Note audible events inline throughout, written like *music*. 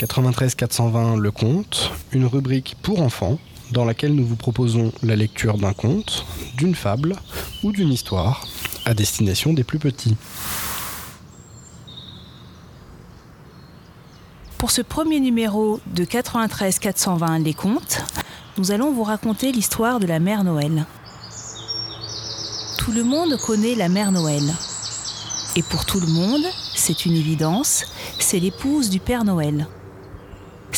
93 420 Le Conte, une rubrique pour enfants dans laquelle nous vous proposons la lecture d'un conte, d'une fable ou d'une histoire à destination des plus petits. Pour ce premier numéro de 93 420 Les Contes, nous allons vous raconter l'histoire de la Mère Noël. Tout le monde connaît la Mère Noël. Et pour tout le monde, c'est une évidence, c'est l'épouse du Père Noël.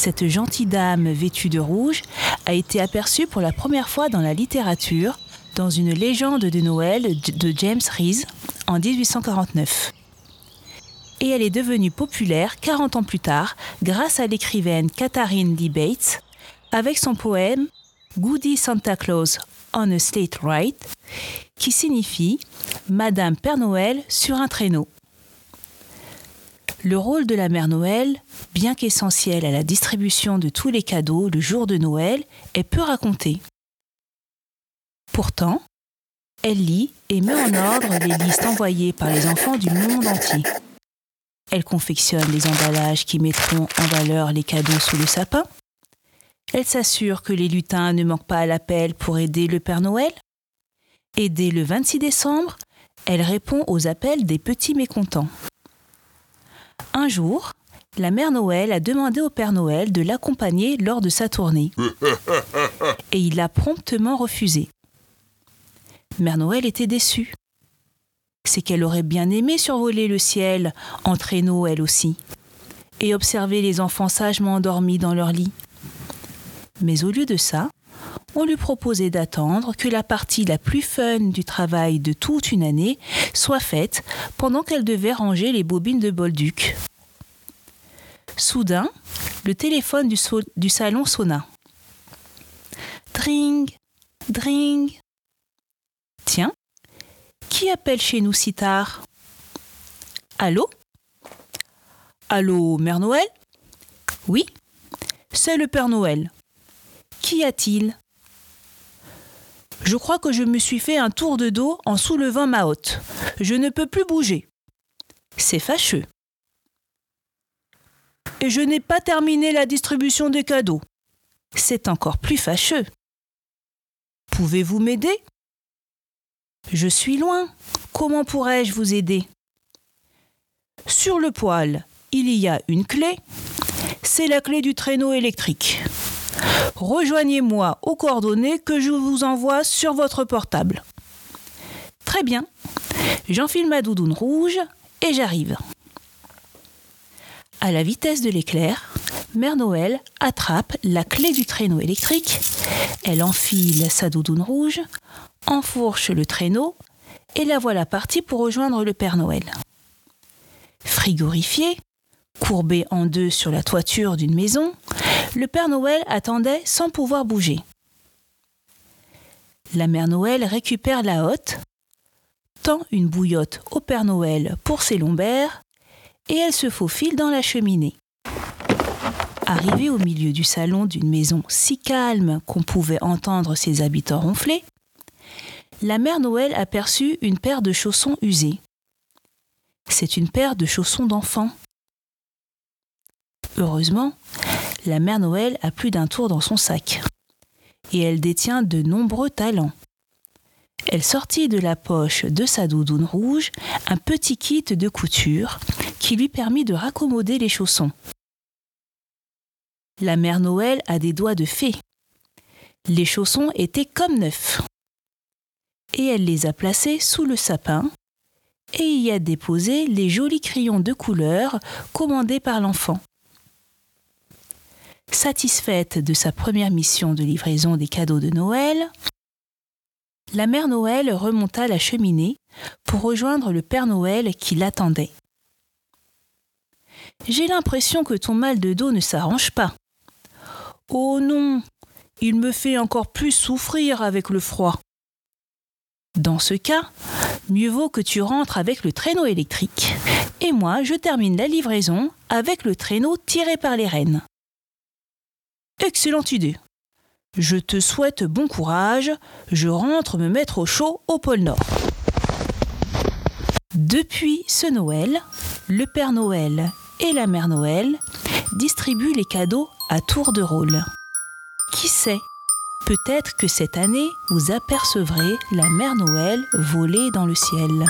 Cette gentille dame vêtue de rouge a été aperçue pour la première fois dans la littérature dans une légende de Noël de James Rees en 1849 et elle est devenue populaire 40 ans plus tard grâce à l'écrivaine Katharine Lee Bates avec son poème Goody Santa Claus on a Slate Ride qui signifie Madame Père Noël sur un traîneau. Le rôle de la Mère Noël, bien qu'essentiel à la distribution de tous les cadeaux le jour de Noël, est peu raconté. Pourtant, elle lit et met en ordre les listes envoyées par les enfants du monde entier. Elle confectionne les emballages qui mettront en valeur les cadeaux sous le sapin. Elle s'assure que les lutins ne manquent pas à l'appel pour aider le Père Noël. Et dès le 26 décembre, elle répond aux appels des petits mécontents. Un jour, la mère Noël a demandé au Père Noël de l'accompagner lors de sa tournée. *laughs* Et il a promptement refusé. Mère Noël était déçue c'est qu'elle aurait bien aimé survoler le ciel en traîneau elle aussi, et observer les enfants sagement endormis dans leur lit. Mais au lieu de ça, on lui proposait d'attendre que la partie la plus fun du travail de toute une année soit faite pendant qu'elle devait ranger les bobines de Bolduc. Soudain, le téléphone du, salon sonna. Dring, dring. Tiens, qui appelle chez nous si tard? Allô? Allô, Mère Noël? Oui, c'est le Père Noël. Qu'y a-t-il? Je crois que je me suis fait un tour de dos en soulevant ma hotte. Je ne peux plus bouger. C'est fâcheux. Et je n'ai pas terminé la distribution des cadeaux. C'est encore plus fâcheux. Pouvez-vous m'aider? Je suis loin. Comment pourrais-je vous aider? Sur le poêle, il y a une clé. C'est la clé du traîneau électrique. Rejoignez-moi aux coordonnées que je vous envoie sur votre portable. Très bien. J'enfile ma doudoune rouge et j'arrive. À la vitesse de l'éclair, Mère Noël attrape la clé du traîneau électrique. Elle enfile sa doudoune rouge, enfourche le traîneau et la voilà partie pour rejoindre le Père Noël. Frigorifié, courbé en deux sur la toiture d'une maison, le Père Noël attendait sans pouvoir bouger. La Mère Noël récupère la hotte, tend une bouillotte au Père Noël pour ses lombaires, et elle se faufile dans la cheminée. Arrivée au milieu du salon d'une maison si calme qu'on pouvait entendre ses habitants ronfler, la mère Noël aperçut une paire de chaussons usés. C'est une paire de chaussons d'enfant. Heureusement, la mère Noël a plus d'un tour dans son sac. Et elle détient de nombreux talents. Elle sortit de la poche de sa doudoune rouge un petit kit de couture qui lui permit de raccommoder les chaussons. La mère Noël a des doigts de fée. Les chaussons étaient comme neufs et elle les a placés sous le sapin et y a déposé les jolis crayons de couleur commandés par l'enfant. Satisfaite de sa première mission de livraison des cadeaux de Noël, la mère Noël remonta la cheminée pour rejoindre le Père Noël qui l'attendait. J'ai l'impression que ton mal de dos ne s'arrange pas. Oh non, il me fait encore plus souffrir avec le froid. Dans ce cas, mieux vaut que tu rentres avec le traîneau électrique. Et moi, je termine la livraison avec le traîneau tiré par les rênes. Excellente idée. Je te souhaite bon courage. Je rentre me mettre au chaud au pôle Nord. Depuis ce Noël, le Père Noël et la Mère Noël distribuent les cadeaux à tour de rôle. Qui sait Peut-être que cette année, vous apercevrez la Mère Noël voler dans le ciel.